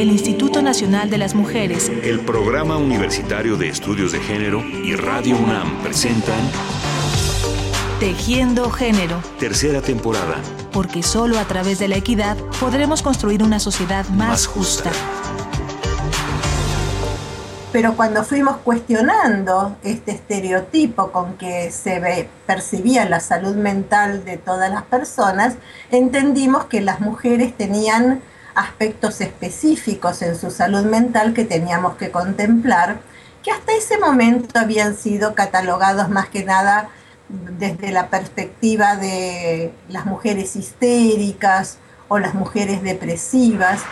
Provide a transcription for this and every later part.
el Instituto Nacional de las Mujeres, el Programa Universitario de Estudios de Género y Radio UNAM presentan Tejiendo Género. Tercera temporada. Porque solo a través de la equidad podremos construir una sociedad más, justa. Pero cuando fuimos cuestionando este estereotipo con que se percibía la salud mental de todas las personas, entendimos que las mujeres tenían aspectos específicos en su salud mental que teníamos que contemplar, que hasta ese momento habían sido catalogados más que nada desde la perspectiva de las mujeres histéricas o las mujeres depresivas.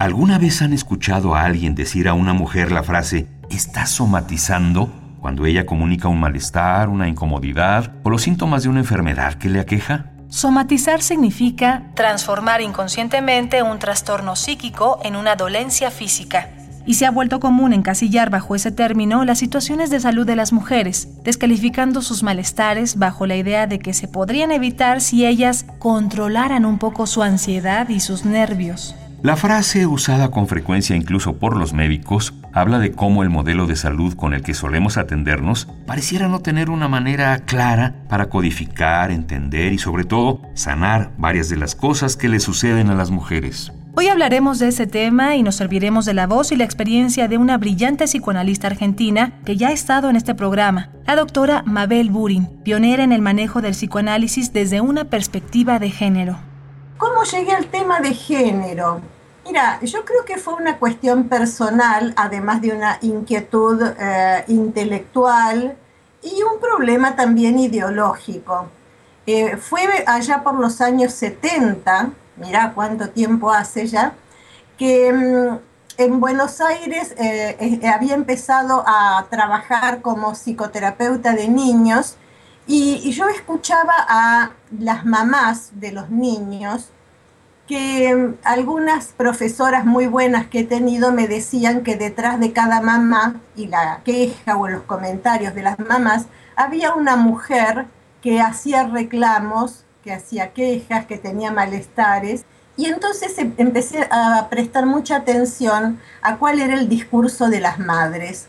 ¿Alguna vez han escuchado a alguien decir a una mujer la frase está somatizando cuando ella comunica un malestar, una incomodidad o los síntomas de una enfermedad que le aqueja? Somatizar significa transformar inconscientemente un trastorno psíquico en una dolencia física. Y se ha vuelto común encasillar bajo ese término las situaciones de salud de las mujeres, descalificando sus malestares bajo la idea de que se podrían evitar si ellas controlaran un poco su ansiedad y sus nervios. La frase, usada con frecuencia incluso por los médicos, habla de cómo el modelo de salud con el que solemos atendernos pareciera no tener una manera clara para codificar, entender y sobre todo sanar varias de las cosas que le suceden a las mujeres. Hoy hablaremos de ese tema y nos serviremos de la voz y la experiencia de una brillante psicoanalista argentina que ya ha estado en este programa, la doctora Mabel Burin, pionera en el manejo del psicoanálisis desde una perspectiva de género. ¿Cómo llegué al tema de género? Mira, yo creo que fue una cuestión personal, además de una inquietud eh, intelectual y un problema también ideológico. Eh, fue allá por los años 70, mira cuánto tiempo hace ya, que mm, en Buenos Aires eh, había empezado a trabajar como psicoterapeuta de niños y yo escuchaba a las mamás de los niños que mm, algunas profesoras muy buenas que he tenido me decían que detrás de cada mamá y la queja o los comentarios de las mamás había una mujer que hacía reclamos, que hacía quejas, que tenía malestares. Y entonces em, empecé a prestar mucha atención a cuál era el discurso de las madres.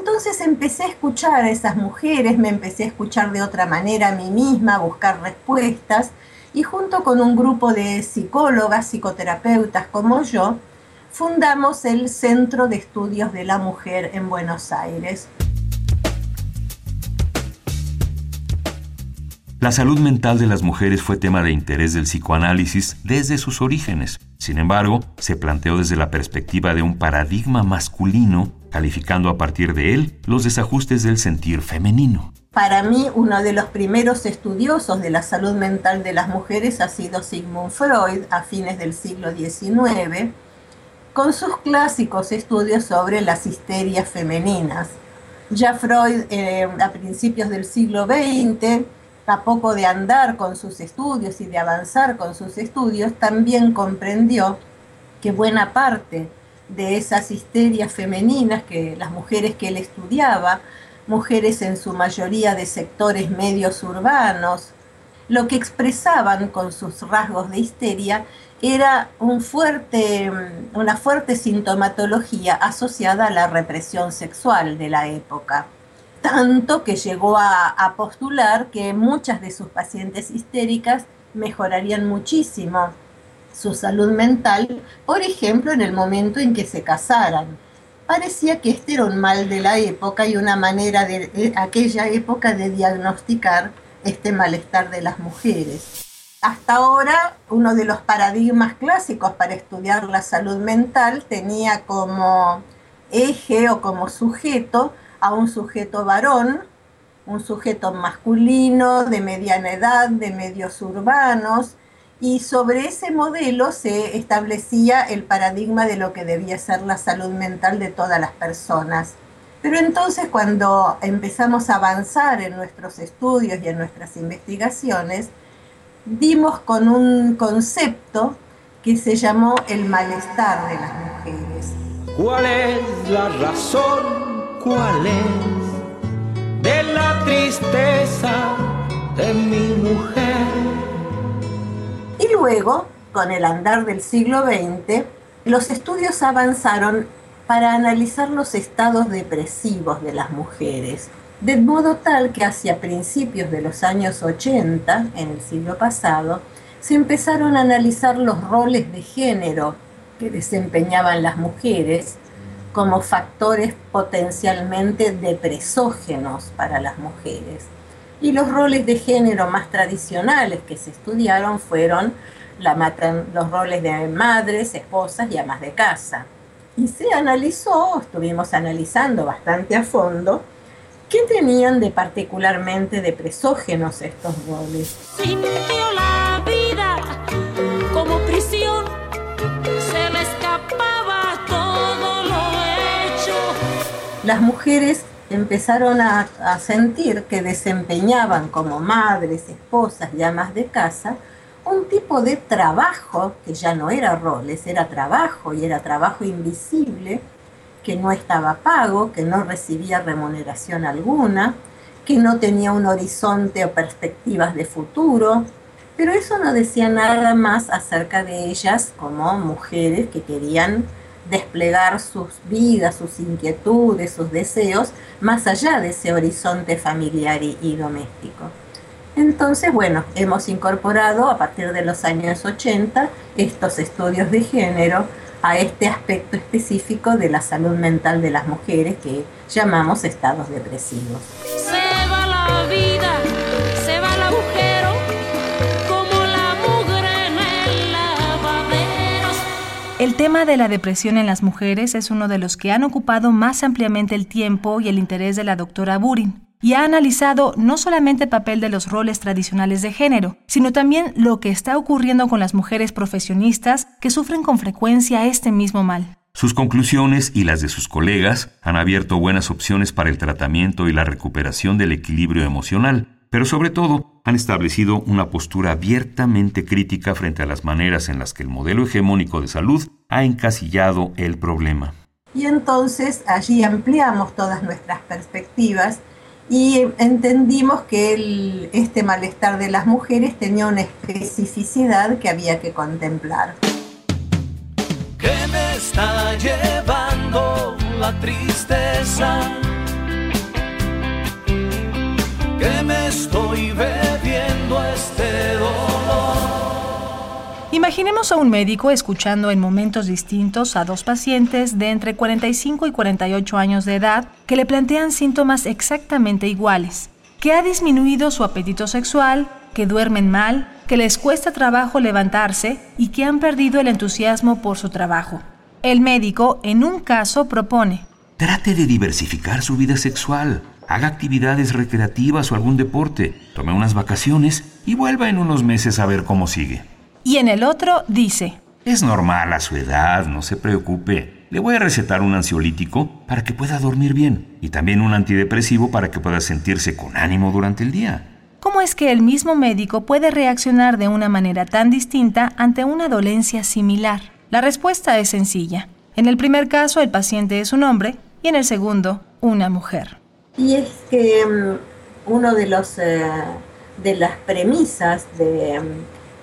Entonces empecé a escuchar a esas mujeres, me empecé a escuchar de otra manera a mí misma, a buscar respuestas y junto con un grupo de psicólogas, psicoterapeutas como yo, fundamos el Centro de Estudios de la Mujer en Buenos Aires. La salud mental de las mujeres fue tema de interés del psicoanálisis desde sus orígenes. Sin embargo, se planteó desde la perspectiva de un paradigma masculino, calificando a partir de él los desajustes del sentir femenino. Para mí, uno de los primeros estudiosos de la salud mental de las mujeres ha sido Sigmund Freud a fines del siglo XIX, con sus clásicos estudios sobre las histerias femeninas. Ya Freud, eh, a principios del siglo XX, a poco de andar con sus estudios y de avanzar con sus estudios, también comprendió que buena parte de esas histerias femeninas que las mujeres que él estudiaba mujeres en su mayoría de sectores medios urbanos, lo que expresaban con sus rasgos de histeria era un fuerte, una fuerte sintomatología asociada a la represión sexual de la época, tanto que llegó a, a postular que muchas de sus pacientes histéricas mejorarían muchísimo su salud mental, por ejemplo, en el momento en que se casaran parecía que este era un mal de la época y una manera de, aquella época de diagnosticar este malestar de las mujeres. Hasta ahora, uno de los paradigmas clásicos para estudiar la salud mental tenía como eje o como sujeto a un sujeto varón, un sujeto masculino de mediana edad, de medios urbanos, y sobre ese modelo se establecía el paradigma de lo que debía ser la salud mental de todas las personas. Pero entonces cuando empezamos a avanzar en nuestros estudios y en nuestras investigaciones, dimos con un concepto que se llamó el malestar de las mujeres. ¿Cuál es la razón? ¿Cuál es de la tristeza de mi mujer? Luego, con el andar del siglo XX, los estudios avanzaron para analizar los estados depresivos de las mujeres, de modo tal que hacia principios de los años 80, en el siglo pasado, se empezaron a analizar los roles de género que desempeñaban las mujeres como factores potencialmente depresógenos para las mujeres. Y los roles de género más tradicionales que se estudiaron fueron los roles de madres, esposas y amas de casa. Y se analizó, estuvimos analizando bastante a fondo, qué tenían de particularmente depresógenos estos roles. Sintió la vida como prisión, se le escapaba todo lo hecho. Las mujeres empezaron a, sentir que desempeñaban como madres, esposas y amas de casa un tipo de trabajo que ya no era roles, era trabajo y era trabajo invisible, que no estaba pago, que no recibía remuneración alguna, que no tenía un horizonte o perspectivas de futuro, pero eso no decía nada más acerca de ellas como mujeres que querían desplegar sus vidas, sus inquietudes, sus deseos, más allá de ese horizonte familiar y, doméstico. Entonces, bueno, hemos incorporado a partir de los años 80 estos estudios de género a este aspecto específico de la salud mental de las mujeres que llamamos estados depresivos. El tema de la depresión en las mujeres es uno de los que han ocupado más ampliamente el tiempo y el interés de la doctora Burin y ha analizado no solamente el papel de los roles tradicionales de género, sino también lo que está ocurriendo con las mujeres profesionistas que sufren con frecuencia este mismo mal. Sus conclusiones y las de sus colegas han abierto buenas opciones para el tratamiento y la recuperación del equilibrio emocional, pero sobre todo han establecido una postura abiertamente crítica frente a las maneras en las que el modelo hegemónico de salud ha encasillado el problema. Y entonces allí ampliamos todas nuestras perspectivas y entendimos que este malestar de las mujeres tenía una especificidad que había que contemplar. ¿Qué me está llevando la tristeza? Estoy bebiendo este dolor? Imaginemos a un médico escuchando en momentos distintos a dos pacientes de entre 45 y 48 años de edad que le plantean síntomas exactamente iguales, que ha disminuido su apetito sexual, que duermen mal, que les cuesta trabajo levantarse y que han perdido el entusiasmo por su trabajo. El médico, en un caso, propone, Trate de diversificar su vida sexual, haga actividades recreativas o algún deporte, tome unas vacaciones y vuelva en unos meses a ver cómo sigue. Y en el otro dice, Es normal a su edad, no se preocupe. Le voy a recetar un ansiolítico para que pueda dormir bien y también un antidepresivo para que pueda sentirse con ánimo durante el día. ¿Cómo es que el mismo médico puede reaccionar de una manera tan distinta ante una dolencia similar? La respuesta es sencilla. En el primer caso, el paciente es un hombre y en el segundo, una mujer. Y es que um, uno de los uh, de las premisas de um,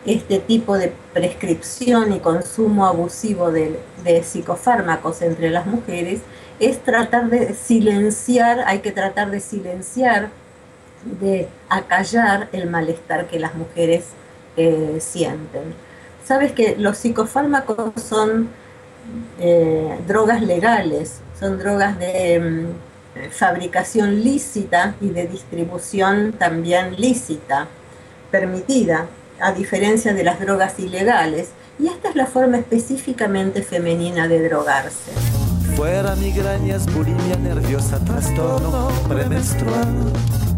este tipo de prescripción y consumo abusivo de, de, psicofármacos entre las mujeres es tratar de silenciar, hay que tratar de silenciar, de acallar el malestar que las mujeres eh, sienten. Sabes que los psicofármacos son eh, drogas legales, son drogas de mm, fabricación lícita y de distribución también lícita, permitida a diferencia de las drogas ilegales, y esta es la forma específicamente femenina de drogarse. Fuera migrañas, bulimia nerviosa, trastorno premenstrual.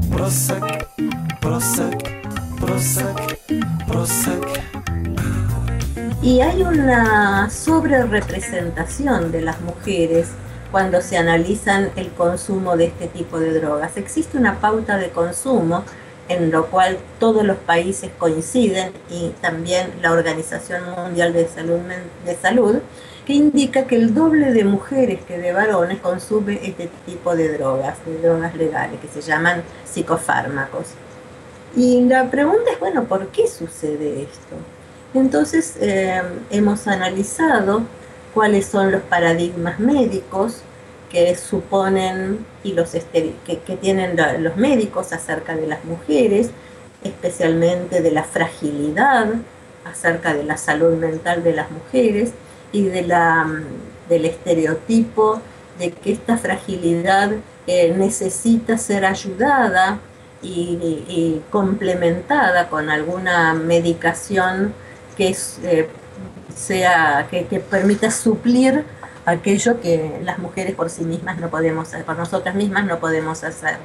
Prozac, Prozac, Prozac, Prozac. Y hay una sobrerepresentación de las mujeres cuando se analizan el consumo de este tipo de drogas. Existe una pauta de consumo en lo cual todos los países coinciden y también la Organización Mundial de Salud, de Salud que indica que el doble de mujeres que de varones consume este tipo de drogas, de drogas legales, que se llaman psicofármacos. Y la pregunta es, bueno, ¿por qué sucede esto? Entonces eh, hemos analizado cuáles son los paradigmas médicos que suponen y los que, que tienen los médicos acerca de las mujeres, especialmente de la fragilidad, acerca de la salud mental de las mujeres y de la, del estereotipo de que esta fragilidad eh, necesita ser ayudada y, complementada con alguna medicación que, eh, sea, que, que permita suplir aquello que las mujeres por sí mismas no podemos hacer, por nosotras mismas no podemos hacer.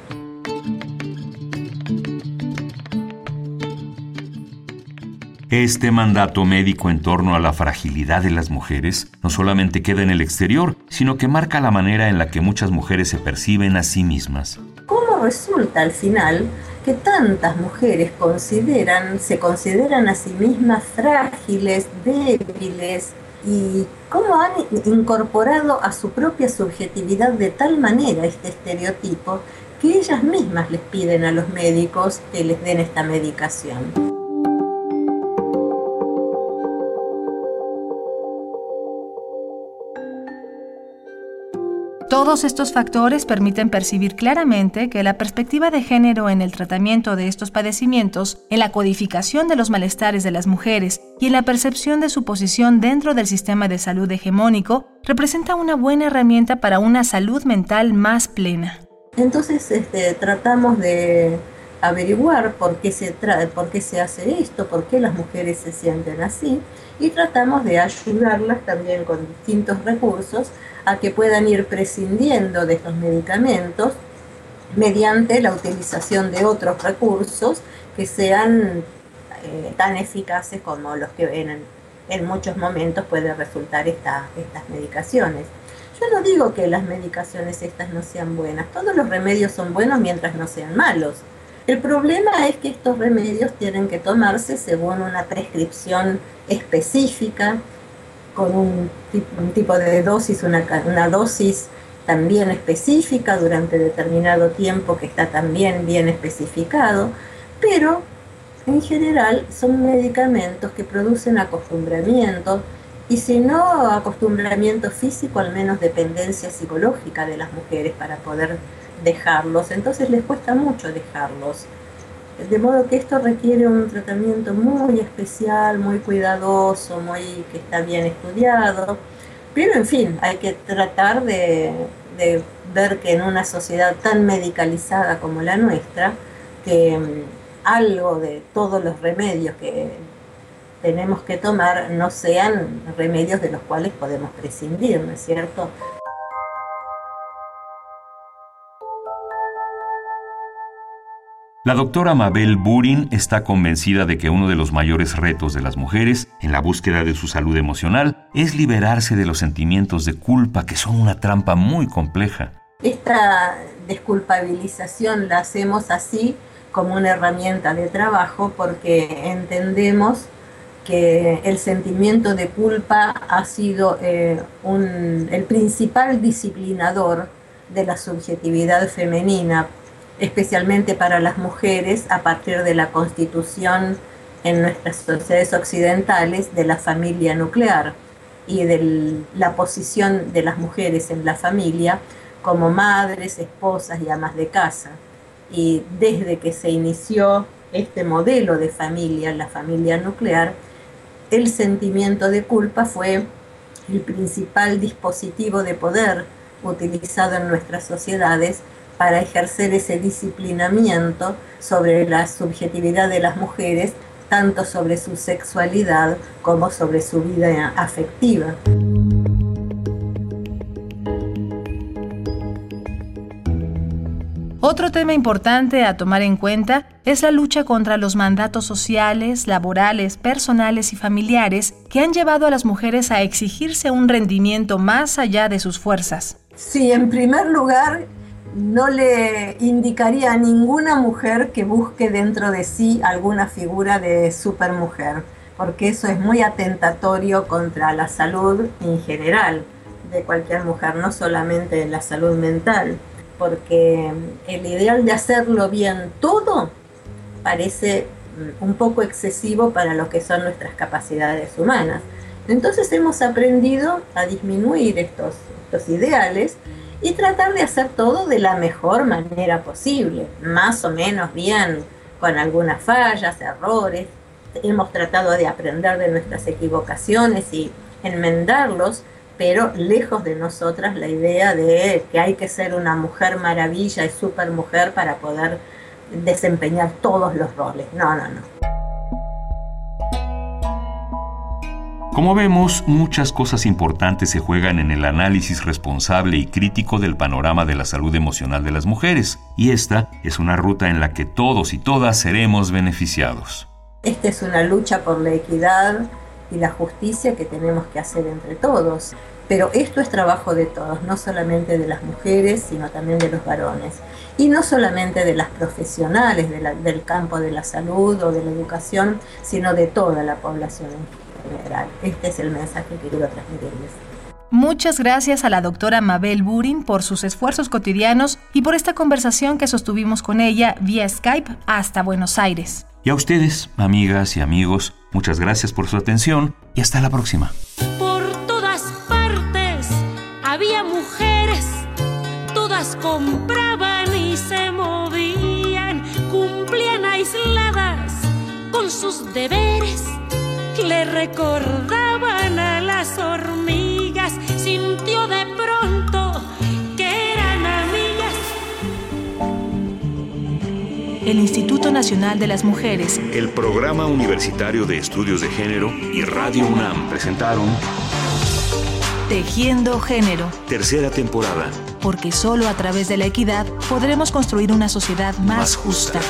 Este mandato médico en torno a la fragilidad de las mujeres no solamente queda en el exterior, sino que marca la manera en la que muchas mujeres se perciben a sí mismas. ¿Cómo resulta al final que tantas mujeres consideran, se consideran a sí mismas frágiles, débiles, y cómo han incorporado a su propia subjetividad de tal manera este estereotipo que ellas mismas les piden a los médicos que les den esta medicación. Todos estos factores permiten percibir claramente que la perspectiva de género en el tratamiento de estos padecimientos, en la codificación de los malestares de las mujeres y en la percepción de su posición dentro del sistema de salud hegemónico, representa una buena herramienta para una salud mental más plena. Entonces este, tratamos de averiguar por qué, se por qué se hace esto, por qué las mujeres se sienten así y tratamos de ayudarlas también con distintos recursos a que puedan ir prescindiendo de estos medicamentos mediante la utilización de otros recursos que sean eh, tan eficaces como los que en, en muchos momentos puede resultar esta, estas medicaciones. Yo no digo que las medicaciones estas no sean buenas, todos los remedios son buenos mientras no sean malos. El problema es que estos remedios tienen que tomarse según una prescripción específica, con un, tipo de dosis, una, dosis también específica durante determinado tiempo que está también bien especificado, pero en general son medicamentos que producen acostumbramiento y si no acostumbramiento físico, al menos dependencia psicológica de las mujeres para poder dejarlos, entonces les cuesta mucho dejarlos. De modo que esto requiere un tratamiento muy especial, muy cuidadoso, muy que está bien estudiado. Pero en fin, hay que tratar de, ver que en una sociedad tan medicalizada como la nuestra, que mm, algo de todos los remedios que tenemos que tomar no sean remedios de los cuales podemos prescindir, ¿no es cierto? La doctora Mabel Burin está convencida de que uno de los mayores retos de las mujeres en la búsqueda de su salud emocional es liberarse de los sentimientos de culpa que son una trampa muy compleja. Esta desculpabilización la hacemos así como una herramienta de trabajo porque entendemos que el sentimiento de culpa ha sido eh, el principal disciplinador de la subjetividad femenina especialmente para las mujeres a partir de la constitución en nuestras sociedades occidentales de la familia nuclear y de la posición de las mujeres en la familia como madres, esposas y amas de casa. Y desde que se inició este modelo de familia, la familia nuclear, el sentimiento de culpa fue el principal dispositivo de poder utilizado en nuestras sociedades para ejercer ese disciplinamiento sobre la subjetividad de las mujeres, tanto sobre su sexualidad como sobre su vida afectiva. Otro tema importante a tomar en cuenta es la lucha contra los mandatos sociales, laborales, personales y familiares que han llevado a las mujeres a exigirse un rendimiento más allá de sus fuerzas. Sí, en primer lugar, no le indicaría a ninguna mujer que busque dentro de sí alguna figura de supermujer, porque eso es muy atentatorio contra la salud en general de cualquier mujer, no solamente la salud mental, porque el ideal de hacerlo bien todo parece mm, un poco excesivo para lo que son nuestras capacidades humanas. Entonces hemos aprendido a disminuir estos, estos ideales y tratar de hacer todo de la mejor manera posible, más o menos bien, con algunas fallas, errores. Hemos tratado de aprender de nuestras equivocaciones y enmendarlos, pero lejos de nosotras la idea de que hay que ser una mujer maravilla y super mujer para poder desempeñar todos los roles. No, no, no. Como vemos, muchas cosas importantes se juegan en el análisis responsable y crítico del panorama de la salud emocional de las mujeres, y esta es una ruta en la que todos y todas seremos beneficiados. Esta es una lucha por la equidad y la justicia que tenemos que hacer entre todos. Pero esto es trabajo de todos, no solamente de las mujeres, sino también de los varones. Y no solamente de las profesionales del campo de la salud o de la educación, sino de toda la población este es el mensaje que quiero transmitirles. Muchas gracias a la doctora Mabel Burin por sus esfuerzos cotidianos y por esta conversación que sostuvimos con ella vía Skype hasta Buenos Aires. Y a ustedes, amigas y amigos, muchas gracias por su atención y hasta la próxima. Por todas partes había mujeres, todas compraban y se movían, cumplían aisladas con sus deberes le recordaban a las hormigas, sintió de pronto que eran amigas. El Instituto Nacional de las Mujeres, el Programa Universitario de Estudios de Género y Radio UNAM presentaron Tejiendo Género. Tercera temporada. Porque solo a través de la equidad podremos construir una sociedad más, justa.